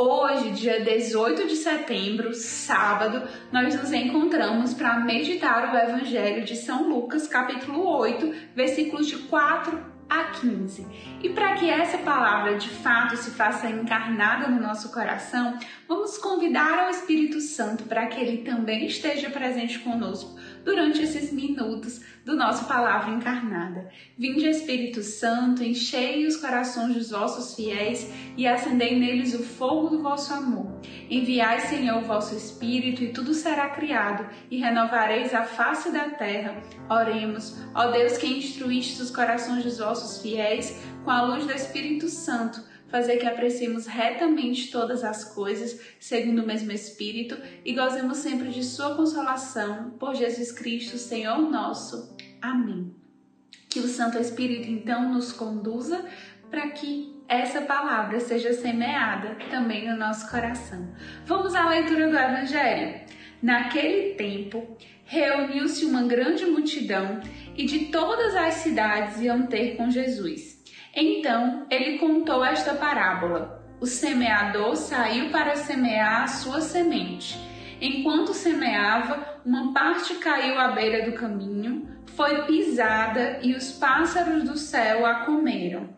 Hoje, dia 18 de setembro, sábado, nós nos encontramos para meditar o Evangelho de São Lucas, capítulo 8, versículos de 4 a 15. E para que essa palavra de fato se faça encarnada no nosso coração, vamos convidar ao Espírito Santo para que ele também esteja presente conosco durante esses minutos do nosso palavra encarnada. Vinde Espírito Santo, enchei os corações dos vossos fiéis e acendei neles o fogo do vosso amor. Enviai, Senhor, o vosso Espírito e tudo será criado e renovareis a face da terra. Oremos, ó Deus que instruíste os corações dos vossos fiéis com a luz do Espírito Santo fazer que apreciemos retamente todas as coisas, segundo o mesmo Espírito, e gozemos sempre de Sua consolação, por Jesus Cristo, Senhor nosso. Amém. Que o Santo Espírito então nos conduza para que essa palavra seja semeada também no nosso coração. Vamos à leitura do Evangelho. Naquele tempo, reuniu-se uma grande multidão e de todas as cidades iam ter com Jesus. Então ele contou esta parábola: O semeador saiu para semear a sua semente. Enquanto semeava, uma parte caiu à beira do caminho, foi pisada e os pássaros do céu a comeram.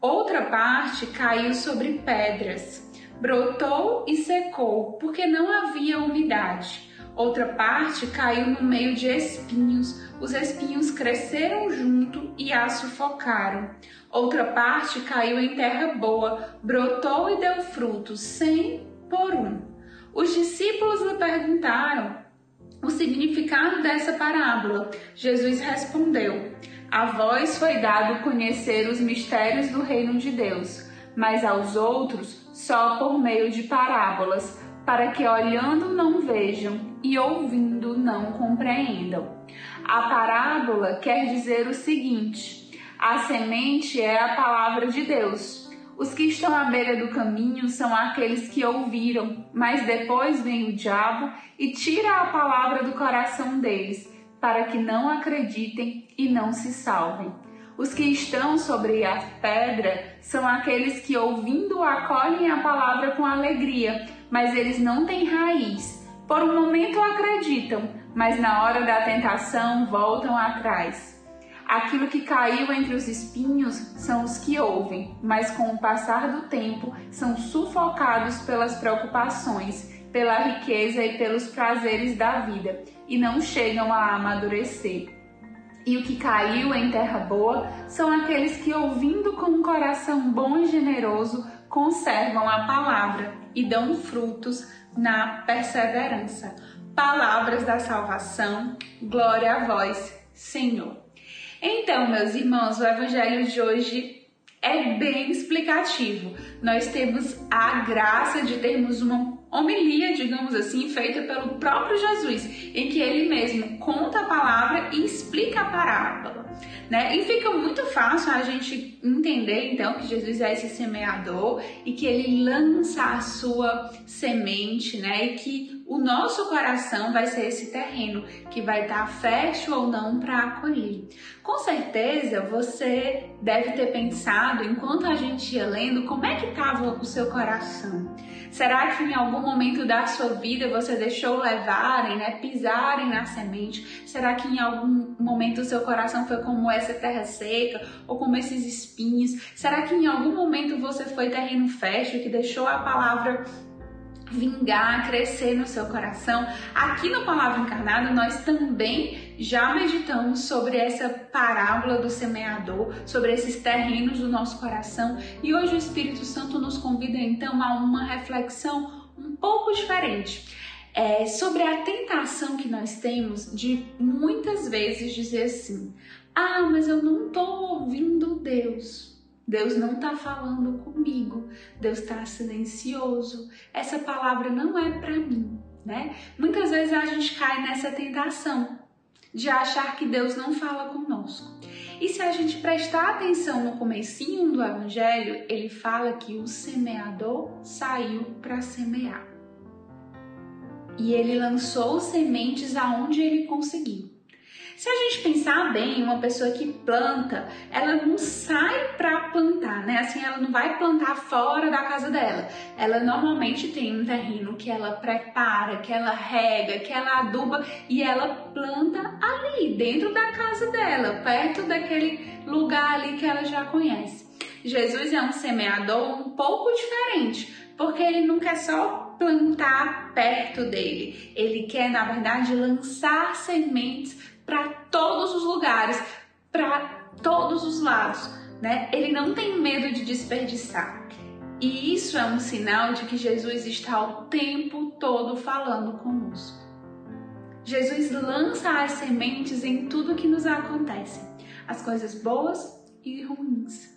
Outra parte caiu sobre pedras, brotou e secou, porque não havia umidade. Outra parte caiu no meio de espinhos, os espinhos cresceram junto e a sufocaram. Outra parte caiu em terra boa, brotou e deu frutos, cem por um. Os discípulos lhe perguntaram o significado dessa parábola. Jesus respondeu: A vós foi dado conhecer os mistérios do reino de Deus, mas aos outros só por meio de parábolas, para que olhando não vejam e ouvindo não compreendam. A parábola quer dizer o seguinte: a semente é a palavra de Deus. Os que estão à beira do caminho são aqueles que ouviram, mas depois vem o diabo e tira a palavra do coração deles, para que não acreditem e não se salvem. Os que estão sobre a pedra são aqueles que, ouvindo, acolhem a palavra com alegria, mas eles não têm raiz. Por um momento acreditam, mas na hora da tentação voltam atrás. Aquilo que caiu entre os espinhos são os que ouvem, mas com o passar do tempo são sufocados pelas preocupações, pela riqueza e pelos prazeres da vida e não chegam a amadurecer. E o que caiu em terra boa são aqueles que, ouvindo com um coração bom e generoso, conservam a palavra e dão frutos na perseverança. Palavras da salvação, glória a vós, Senhor. Então, meus irmãos, o evangelho de hoje é bem explicativo. Nós temos a graça de termos uma homilia, digamos assim, feita pelo próprio Jesus, em que ele mesmo conta a palavra e explica a parábola. Né? E fica muito fácil a gente entender então que Jesus é esse semeador e que ele lança a sua semente, né? E que o nosso coração vai ser esse terreno que vai estar fértil ou não para acolher. Com certeza você deve ter pensado, enquanto a gente ia lendo, como é que estava o seu coração. Será que em algum momento da sua vida você deixou levarem, né, pisarem na semente? Será que em algum momento o seu coração foi como essa terra seca ou como esses espinhos? Será que em algum momento você foi terreno fértil que deixou a palavra vingar, crescer no seu coração. Aqui no Palavra Encarnada, nós também já meditamos sobre essa parábola do semeador, sobre esses terrenos do nosso coração, e hoje o Espírito Santo nos convida então a uma reflexão um pouco diferente. É, sobre a tentação que nós temos de muitas vezes dizer assim: ah, mas eu não estou ouvindo Deus. Deus não está falando comigo, Deus está silencioso, essa palavra não é para mim, né? Muitas vezes a gente cai nessa tentação. de achar que Deus não fala conosco. E se a gente prestar atenção no comecinho do evangelho, ele fala que o semeador saiu para semear. E ele lançou sementes aonde ele conseguiu. Se a gente pensar bem, uma pessoa que planta, ela não sai para plantar, né? Assim, ela não vai plantar fora da casa dela. Ela normalmente tem um terreno que ela prepara, que ela rega, que ela aduba e ela planta ali, dentro da casa dela, perto daquele lugar ali que ela já conhece. Jesus é um semeador um pouco diferente, porque ele não quer só plantar perto dele, ele quer, na verdade, lançar sementes para todos os lugares, para todos os lados, né? Ele não tem medo de desperdiçar. E isso é um sinal de que Jesus está o tempo todo falando conosco. Jesus lança as sementes em tudo que nos acontece, as coisas boas e ruins.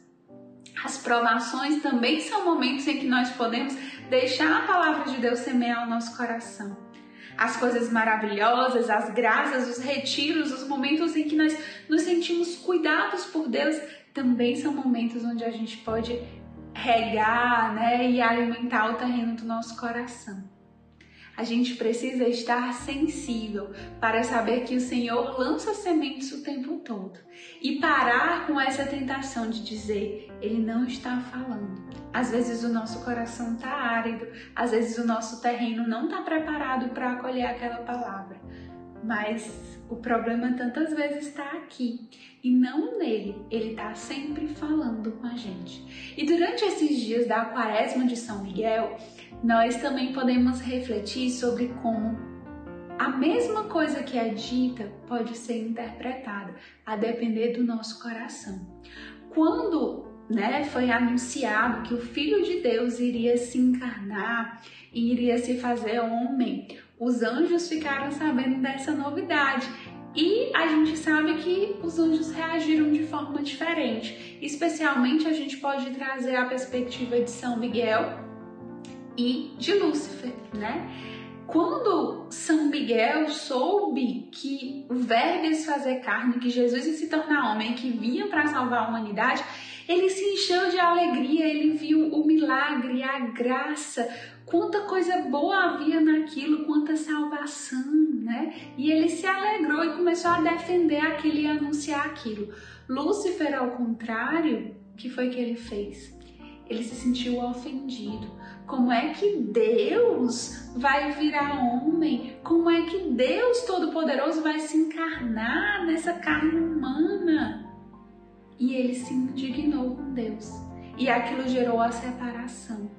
As provações também são momentos em que nós podemos deixar a palavra de Deus semear o nosso coração as coisas maravilhosas, as graças, os retiros, os momentos em que nós nos sentimos cuidados por Deus, também são momentos onde a gente pode regar né, e alimentar o terreno do nosso coração. A gente precisa estar sensível para saber que o Senhor lança sementes o tempo todo e parar com essa tentação de dizer, Ele não está falando. Às vezes o nosso coração está árido, às vezes o nosso terreno não está preparado para acolher aquela palavra. Mas o problema tantas vezes está aqui e não nele. Ele está sempre falando com a gente. E durante esses dias da Quaresma de São Miguel, nós também podemos refletir sobre como a mesma coisa que é dita pode ser interpretada a depender do nosso coração. Quando né, foi anunciado que o Filho de Deus iria se encarnar e iria se fazer homem, os anjos ficaram sabendo dessa novidade e a gente sabe que os anjos reagiram de forma diferente. Especialmente a gente pode trazer a perspectiva de São Miguel e de Lúcifer, né? Quando São Miguel soube que o verbo ia se fazer carne, que Jesus ia se tornar homem, que vinha para salvar a humanidade, ele se encheu de alegria, ele viu o milagre, a graça, quanta coisa boa havia naquilo, quanta salvação, né? E ele se alegrou e começou a defender aquilo e anunciar aquilo. Lúcifer, ao contrário, o que foi que ele fez? Ele se sentiu ofendido. Como é que Deus vai virar homem? Como é que Deus Todo-Poderoso vai se encarnar nessa carne humana? E ele se indignou com Deus. E aquilo gerou a separação.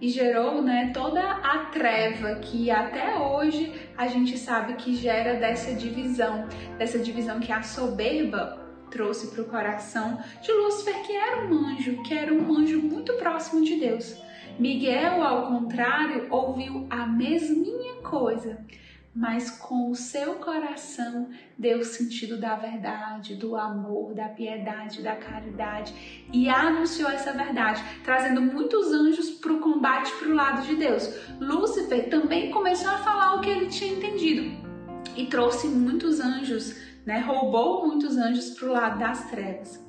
E gerou né, toda a treva que até hoje a gente sabe que gera dessa divisão, dessa divisão que a soberba trouxe para o coração de Lúcifer, que era um anjo, que era um anjo muito próximo de Deus. Miguel, ao contrário, ouviu a mesminha coisa, mas com o seu coração deu o sentido da verdade, do amor, da piedade, da caridade e anunciou essa verdade, trazendo muitos anjos para o combate para o lado de Deus. Lúcifer também começou a falar o que ele tinha entendido e trouxe muitos anjos, né? roubou muitos anjos para o lado das trevas.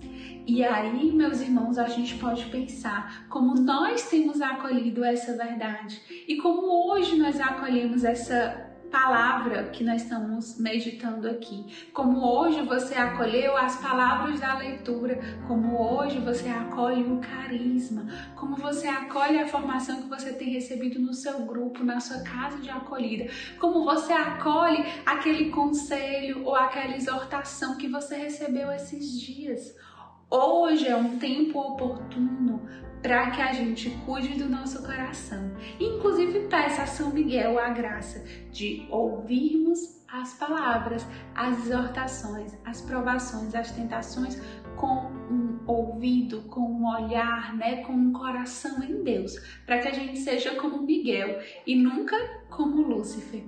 E aí, meus irmãos, a gente pode pensar como nós temos acolhido essa verdade e como hoje nós acolhemos essa palavra que nós estamos meditando aqui. Como hoje você acolheu as palavras da leitura, como hoje você acolhe o carisma, como você acolhe a formação que você tem recebido no seu grupo, na sua casa de acolhida, como você acolhe aquele conselho ou aquela exortação que você recebeu esses dias. Hoje é um tempo oportuno para que a gente cuide do nosso coração. Inclusive, peça a São Miguel a graça de ouvirmos as palavras, as exortações, as provações, as tentações com um ouvido, com um olhar, né, com um coração em Deus, para que a gente seja como Miguel e nunca como Lúcifer.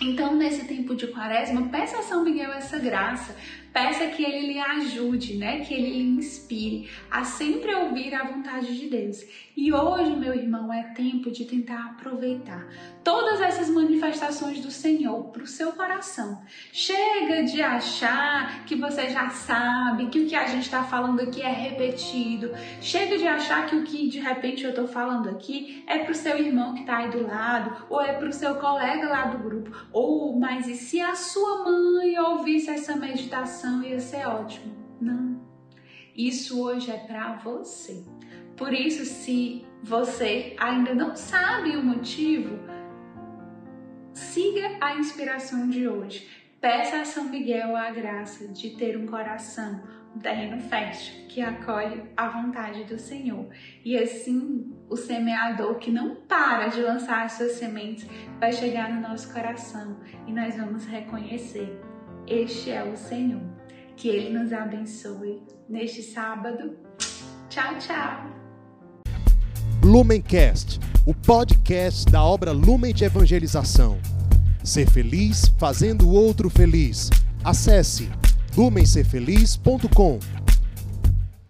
Então, nesse tempo de quaresma, peça a São Miguel essa graça, peça que ele lhe ajude, né? Que ele lhe inspire a sempre ouvir a vontade de Deus. E hoje, meu irmão, é tempo de tentar aproveitar todas essas manifestações do Senhor para o seu coração. Chega de achar que você já sabe, que o que a gente está falando aqui é repetido. Chega de achar que o que de repente eu estou falando aqui é para o seu irmão que está aí do lado, ou é para o seu colega lá do grupo. Ou, mas e se a sua mãe ouvisse essa meditação, ia ser ótimo. Não. Isso hoje é para você. Por isso, se você ainda não sabe o motivo, siga a inspiração de hoje. Peça a São Miguel a graça de ter um coração, um terreno fértil que acolhe a vontade do Senhor. E assim, o semeador que não para de lançar as suas sementes vai chegar no nosso coração e nós vamos reconhecer: este é o Senhor. Que Ele nos abençoe neste sábado. Tchau, tchau! Lumencast, o podcast da obra Lumen de Evangelização. Ser feliz fazendo o outro feliz. Acesse lumencerfeliz.com.